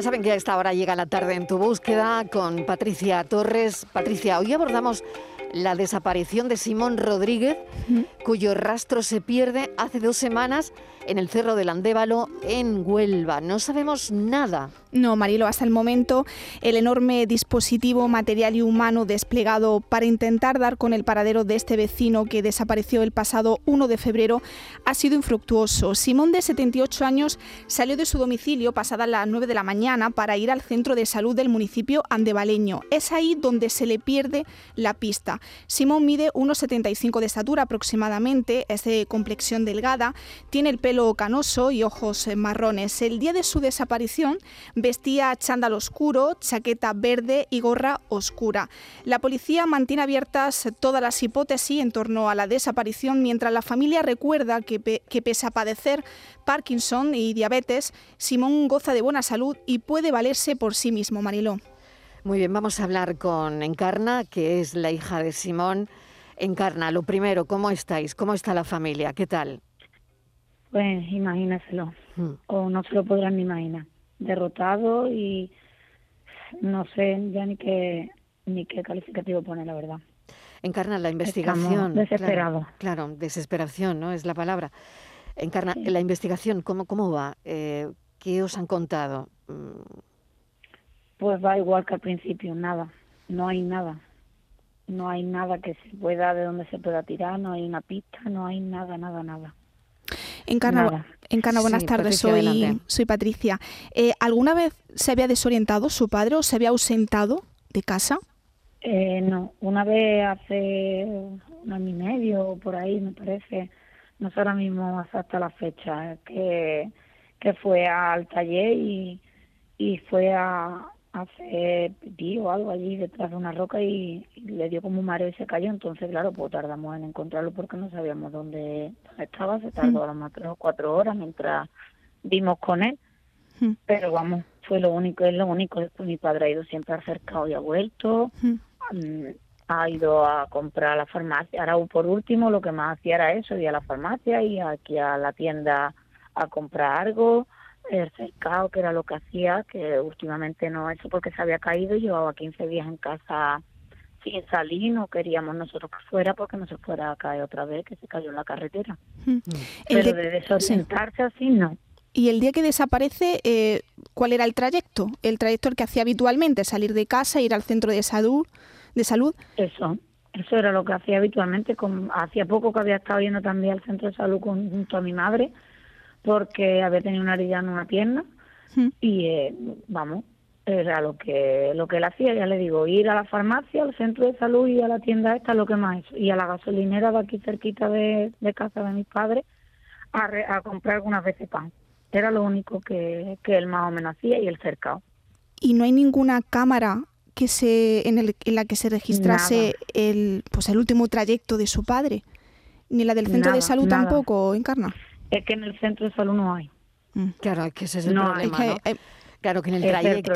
Ya saben que a esta hora llega la tarde en tu búsqueda con Patricia Torres. Patricia, hoy abordamos la desaparición de Simón Rodríguez, cuyo rastro se pierde hace dos semanas en el Cerro del Andévalo, en Huelva. No sabemos nada. No, Marilo, hasta el momento el enorme dispositivo material y humano desplegado para intentar dar con el paradero de este vecino que desapareció el pasado 1 de febrero ha sido infructuoso. Simón, de 78 años, salió de su domicilio pasada las 9 de la mañana para ir al centro de salud del municipio andevaleño. Es ahí donde se le pierde la pista. Simón mide 1,75 de estatura aproximadamente, es de complexión delgada, tiene el pelo canoso y ojos marrones. El día de su desaparición, Vestía chándal oscuro, chaqueta verde y gorra oscura. La policía mantiene abiertas todas las hipótesis en torno a la desaparición, mientras la familia recuerda que, pese a padecer Parkinson y diabetes, Simón goza de buena salud y puede valerse por sí mismo, Mariló. Muy bien, vamos a hablar con Encarna, que es la hija de Simón. Encarna, lo primero, ¿cómo estáis? ¿Cómo está la familia? ¿Qué tal? Pues imagínaselo, hmm. o no se lo podrán ni imaginar derrotado y no sé ya ni qué ni qué calificativo pone la verdad. Encarna la investigación. desesperado. Claro, desesperación, ¿no? Es la palabra. Encarna la investigación, ¿cómo, cómo va? Eh, ¿Qué os han contado? Pues va igual que al principio, nada. No hay nada. No hay nada que se pueda, de donde se pueda tirar, no hay una pista, no hay nada, nada, nada. Encarna, Encarna buenas tardes, soy, soy Patricia. Eh, ¿Alguna vez se había desorientado su padre o se había ausentado de casa? Eh, no, una vez hace un año y medio, por ahí me parece, no sé ahora mismo hasta la fecha, que, que fue al taller y, y fue a, hacer pipí o algo allí detrás de una roca y, le dio como un mareo y se cayó. Entonces, claro, pues tardamos en encontrarlo porque no sabíamos dónde, estaba. Se tardó a lo más tres o cuatro horas mientras vimos con él. Pero vamos, fue lo único, es lo único. Después mi padre ha ido siempre acercado y ha vuelto. Mm, ha ido a comprar a la farmacia. Ahora, por último, lo que más hacía era eso, ir a la farmacia y aquí a la tienda a comprar algo el cercado, que era lo que hacía, que últimamente no eso porque se había caído y llevaba 15 días en casa sin salir, no queríamos nosotros que fuera porque no se fuera a caer otra vez, que se cayó en la carretera. Mm. Pero de, desorientarse así, no. Y el día que desaparece, eh, ¿cuál era el trayecto? El trayecto el que hacía habitualmente, salir de casa, ir al centro de salud. De salud. Eso, eso era lo que hacía habitualmente. Con, hacía poco que había estado yendo también al centro de salud junto a mi madre porque había tenido una herida en una pierna hmm. y eh, vamos, era lo que lo que él hacía, ya le digo, ir a la farmacia, al centro de salud y a la tienda esta, lo que más, y a la gasolinera de aquí cerquita de, casa de mis padres a, a comprar algunas veces pan. Era lo único que, que él más o menos hacía y el cercado. ¿Y no hay ninguna cámara que se en, el, en la que se registrase el pues el último trayecto de su padre? Ni la del centro de salud tampoco, Encarna es que en el centro de salud no hay. Mm. Claro, es que ese es el problema. claro, que en el trayecto.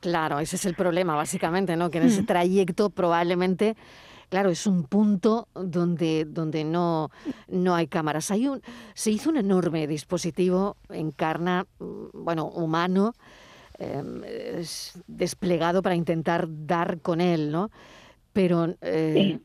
claro, ese es el problema, básicamente, ¿no? Que en ese mm. trayecto probablemente. Claro, es un punto donde, donde no, no hay cámaras. Hay un, se hizo un enorme dispositivo encarna, mm, bueno, humano, em, desplegado para intentar dar con él, ¿no? Pero eh,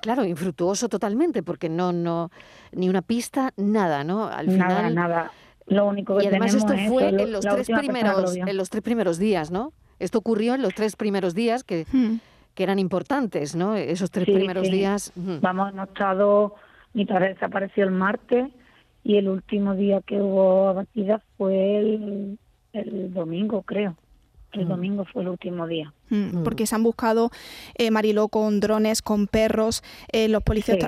claro, infructuoso totalmente, porque no, no, ni una pista, nada, ¿no? Al nada, final, nada. Lo único que y además esto fue en los tres primeros, en los tres primeros días, ¿no? Esto ocurrió en los tres primeros días que, hmm. que eran importantes, ¿no? Esos tres primeros días. Vamos, hemos estado, mi padre desapareció el martes y el último día que hubo abatida fue el, el domingo, creo. El mm. domingo fue el último día. Mm, mm. porque se han buscado, eh, Mariló, con drones, con perros. Eh, los, policías,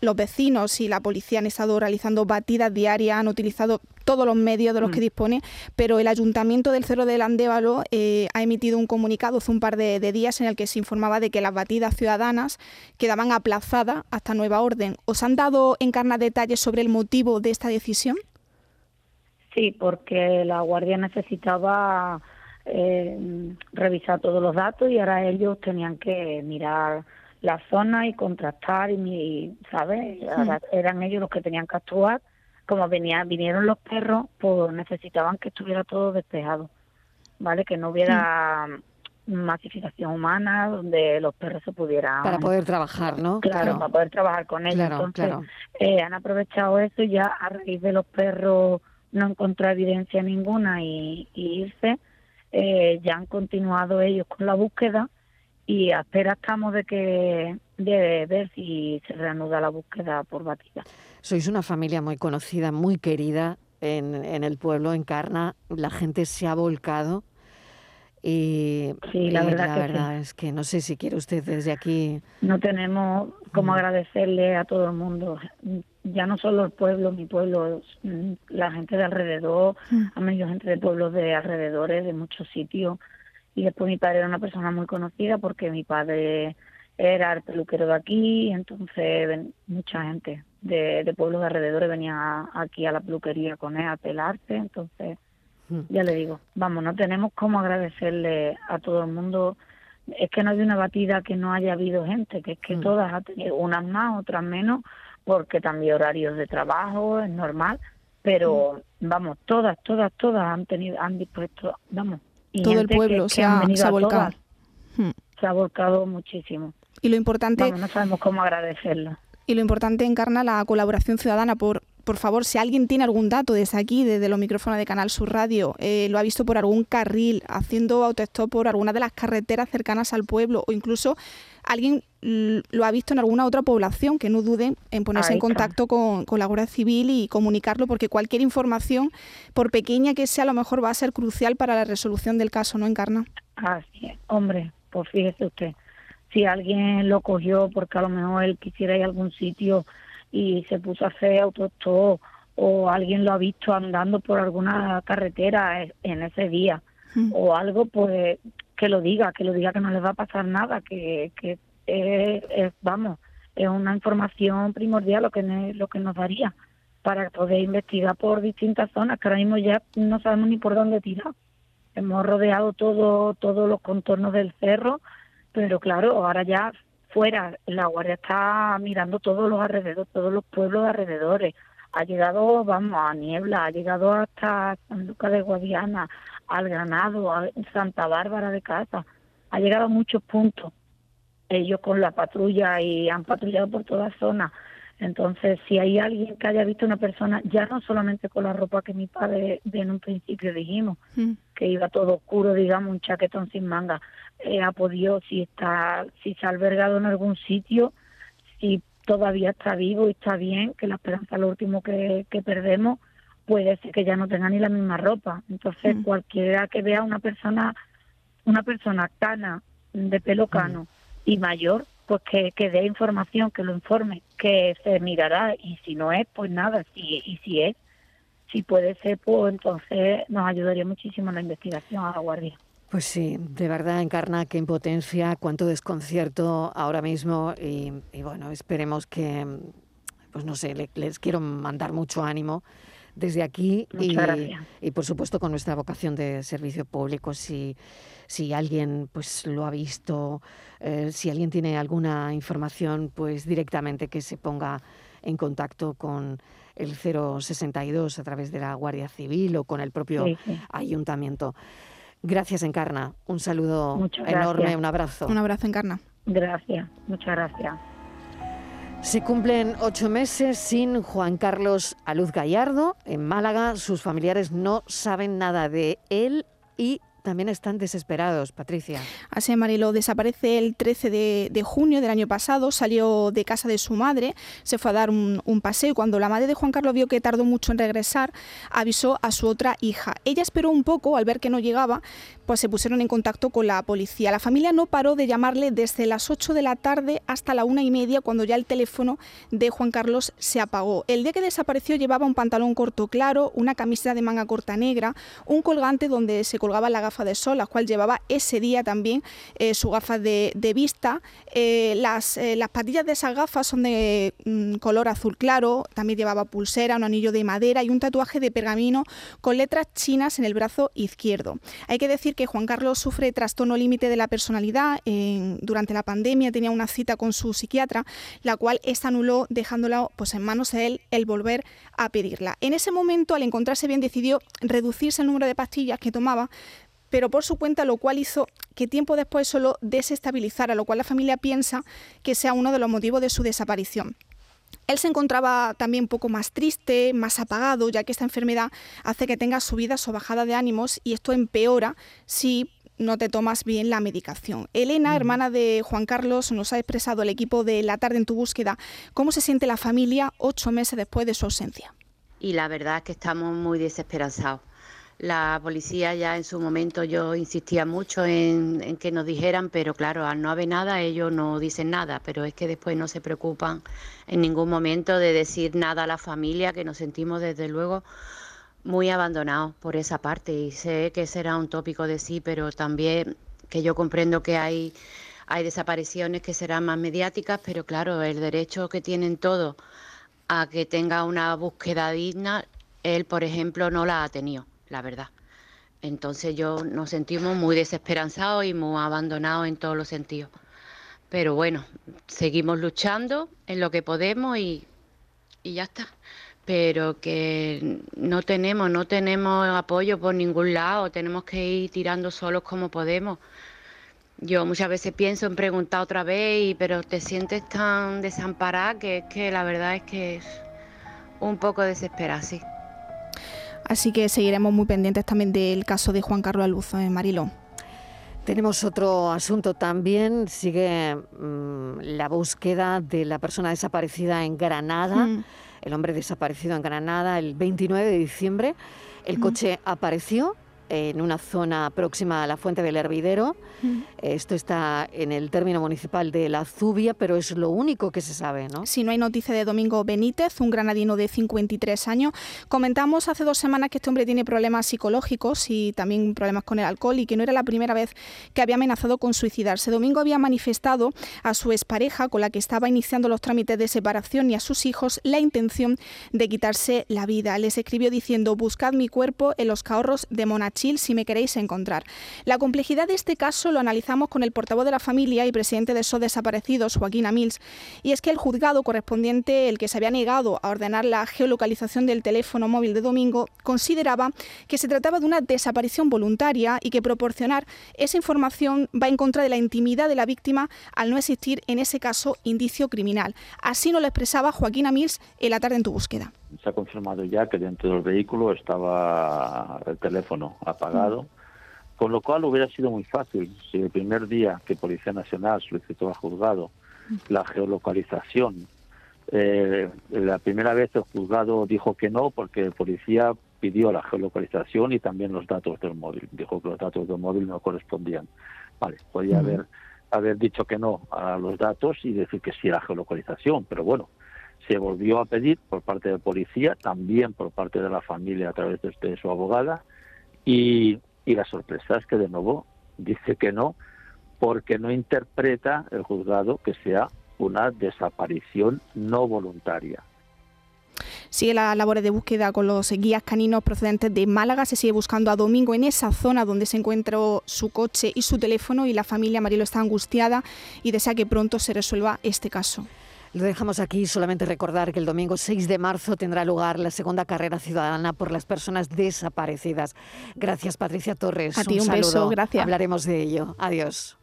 los vecinos y la policía han estado realizando batidas diarias, han utilizado todos los medios de los que dispone, pero el Ayuntamiento del Cerro del Andévalo eh, ha emitido un comunicado hace un par de, días en el que se informaba de que las batidas ciudadanas quedaban aplazadas hasta nueva orden. ¿Os han dado encarna detalles sobre el motivo de esta decisión? Sí, porque la Guardia necesitaba eh, revisar todos los datos y ahora ellos tenían que mirar la zona y contrastar y, ¿sabes? eran ellos los que tenían que actuar. Como venía, vinieron los perros, pues necesitaban que estuviera todo despejado. ¿vale? Que no hubiera masificación humana donde los perros se pudieran... Para poder trabajar, ¿no? Claro, para poder trabajar con ellos. Entonces, eh, han aprovechado eso y ya a raíz de los perros no encontrar evidencia ninguna y, irse, eh, ya han continuado ellos con la búsqueda y a espera estamos de que de ver si se reanuda la búsqueda por batida. Sois una familia muy conocida, muy querida en, en el pueblo, en Carna. La gente se ha volcado y, sí, la verdad, es que no sé si quiere usted desde aquí. No tenemos cómo mm. agradecerle a todo el mundo, ya no solo el pueblo, mi pueblo, la gente de alrededor, mm. ha venido gente de pueblos de alrededores, de muchos sitios. Y después mi padre era una persona muy conocida porque mi padre era el peluquero de aquí, entonces mucha gente de, de pueblos de alrededores venía aquí a la peluquería con él a pelarse, entonces ya le digo, vamos, no tenemos cómo agradecerle a todo el mundo. Es que no hay una batida que no haya habido gente, que es que mm. todas ha tenido, unas más, otras menos, porque también horarios de trabajo, es normal, pero mm. vamos, todas, todas, todas han tenido, han dispuesto, vamos. Y todo el pueblo se, ha, volcado. Mm. Se ha volcado muchísimo. Y lo importante... no sabemos cómo agradecerlo. Y lo importante encarna la colaboración ciudadana por por favor, si alguien tiene algún dato desde aquí, desde los micrófonos de Canal Sur Radio, eh, lo ha visto por algún carril, haciendo autostop por alguna de las carreteras cercanas al pueblo, o incluso alguien lo ha visto en alguna otra población, que no duden en ponerse en contacto con, la Guardia Civil y comunicarlo, porque cualquier información, por pequeña que sea, a lo mejor va a ser crucial para la resolución del caso, ¿no, Encarna? Así es, hombre, pues fíjese usted, si alguien lo cogió porque a lo mejor él quisiera ir a algún sitio y se puso a hacer autostop o alguien lo ha visto andando por alguna carretera en ese día mm. o algo, pues que lo diga, que lo diga que no le va a pasar nada, que, que es, vamos, es una información primordial lo que, lo que nos daría para poder investigar por distintas zonas, que ahora mismo ya no sabemos ni por dónde tirar. Hemos rodeado todo, todos los contornos del cerro, pero claro, ahora ya fuera, la Guardia está mirando todos los alrededores, todos los pueblos alrededores. Ha llegado, vamos, a Niebla, ha llegado hasta San Lucas de Guadiana, al Granado, a Santa Bárbara de Casa. Ha llegado a muchos puntos. Ellos con la patrulla y han patrullado por toda zona. Entonces, si hay alguien que haya visto una persona, ya no solamente con la ropa que mi padre en un principio dijimos, mm. que iba todo oscuro, digamos, un chaquetón sin manga, eh, ha podido, si está, si se ha albergado en algún sitio, si todavía está vivo y está bien, que la esperanza es lo último que, perdemos, puede ser que ya no tenga ni la misma ropa. Entonces, mm. cualquiera que vea una persona, una persona cana, de pelo cano y mayor, pues que, que dé información, que lo informe, que se mirará y si no es, pues nada, si, y si es, si puede ser, pues entonces nos ayudaría muchísimo en la investigación a la Guardia. Pues sí, de verdad encarna qué impotencia, cuánto desconcierto ahora mismo y, bueno, esperemos que, pues no sé, les quiero mandar mucho ánimo desde aquí y, y, por supuesto con nuestra vocación de servicio público. Si, si alguien pues lo ha visto eh, si alguien tiene alguna información pues directamente que se ponga en contacto con el 062 a través de la Guardia Civil o con el propio ayuntamiento Gracias, Encarna. Un saludo enorme, un abrazo. Un abrazo, Encarna. Gracias, muchas gracias. Se cumplen ocho meses sin Juan Carlos Aluz Gallardo. En Málaga, sus familiares no saben nada de él y también están desesperados, Patricia. Así, Marilo, desaparece el 13 de, junio del año pasado, salió de casa de su madre, se fue a dar un, paseo y cuando la madre de Juan Carlos vio que tardó mucho en regresar, avisó a su otra hija. Ella esperó un poco, al ver que no llegaba, pues se pusieron en contacto con la policía. La familia no paró de llamarle desde las 8 de la tarde hasta la una y media, cuando ya el teléfono de Juan Carlos se apagó. El día que desapareció llevaba un pantalón corto claro, una camiseta de manga corta negra, un colgante donde se colgaba la gafa de sol, la cual llevaba ese día también eh, su gafa de, vista. Eh, las, eh, las patillas de esas gafas son de mm, color azul claro, también llevaba pulsera, un anillo de madera y un tatuaje de pergamino con letras chinas en el brazo izquierdo. Hay que decir que Juan Carlos sufre trastorno límite de la personalidad. durante la pandemia tenía una cita con su psiquiatra, la cual esta anuló dejándola pues, en manos de él el volver a pedirla. En ese momento, al encontrarse bien, decidió reducirse el número de pastillas que tomaba pero por su cuenta, lo cual hizo que tiempo después solo desestabilizara, lo cual la familia piensa que sea uno de los motivos de su desaparición. Él se encontraba también un poco más triste, más apagado, ya que esta enfermedad hace que tengas subidas o bajadas de ánimos y esto empeora si no te tomas bien la medicación. Elena, hermana de Juan Carlos, nos ha expresado el equipo de La tarde en tu búsqueda cómo se siente la familia ocho meses después de su ausencia. Y la verdad es que estamos muy desesperanzados. La policía ya en su momento yo insistía mucho en, que nos dijeran, pero claro, al no haber nada ellos no dicen nada, pero es que después no se preocupan en ningún momento de decir nada a la familia, que nos sentimos desde luego muy abandonados por esa parte. Y sé que será un tópico de sí, pero también que yo comprendo que hay, hay desapariciones que serán más mediáticas, pero claro, el derecho que tienen todos a que tenga una búsqueda digna, él, por ejemplo, no la ha tenido la verdad. Entonces yo nos sentimos muy desesperanzados y muy abandonados en todos los sentidos. Pero bueno, seguimos luchando en lo que podemos y, y ya está. Pero que no tenemos, no tenemos apoyo por ningún lado, tenemos que ir tirando solos como podemos. Yo muchas veces pienso en preguntar otra vez, y, pero te sientes tan desamparada que es que la verdad es que es un poco desesperada, sí. Así que seguiremos muy pendientes también del caso de Juan Carlos Aluzo en Mariló. Tenemos otro asunto también, sigue mm, la búsqueda de la persona desaparecida en Granada, mm. el hombre desaparecido en Granada el 29 de diciembre. El coche apareció, en una zona próxima a la fuente del hervidero. Esto está en el término municipal de La Zubia, pero es lo único que se sabe, ¿no? Si no hay noticia de Domingo Benítez, un granadino de 53 años. Comentamos hace dos semanas que este hombre tiene problemas psicológicos y también problemas con el alcohol y que no era la primera vez que había amenazado con suicidarse. Domingo había manifestado a su expareja, con la que estaba iniciando los trámites de separación, y a sus hijos la intención de quitarse la vida. Les escribió diciendo, buscad mi cuerpo en los cahorros de Si me queréis encontrar. La complejidad de este caso lo analizamos con el portavoz de la familia y presidente de SOS Desaparecidos, Joaquín Amils, y es que el juzgado correspondiente, el que se había negado a ordenar la geolocalización del teléfono móvil de Domingo, consideraba que se trataba de una desaparición voluntaria y que proporcionar esa información va en contra de la intimidad de la víctima al no existir en ese caso indicio criminal. Así nos lo expresaba Joaquín Amils en la tarde en tu búsqueda se ha confirmado ya que dentro del vehículo estaba el teléfono apagado, con lo cual hubiera sido muy fácil si el primer día que Policía Nacional solicitó al juzgado la geolocalización, eh, la primera vez el juzgado dijo que no porque el policía pidió la geolocalización y también los datos del móvil. Dijo que los datos del móvil no correspondían. Vale, podía haber, haber dicho que no a los datos y decir que sí a la geolocalización, pero bueno, se volvió a pedir por parte de policía, también por parte de la familia a través de, su abogada, y, la sorpresa es que de nuevo dice que no, porque no interpreta el juzgado que sea una desaparición no voluntaria. Sigue la labor de búsqueda con los guías caninos procedentes de Málaga. Se sigue buscando a Domingo en esa zona donde se encuentró su coche y su teléfono y la familia Marilo está angustiada y desea que pronto se resuelva este caso. Lo dejamos aquí, solamente recordar que el domingo 6 de marzo tendrá lugar la segunda carrera ciudadana por las personas desaparecidas. Gracias, Patricia Torres. A ti un, beso, gracias. Hablaremos de ello. Adiós.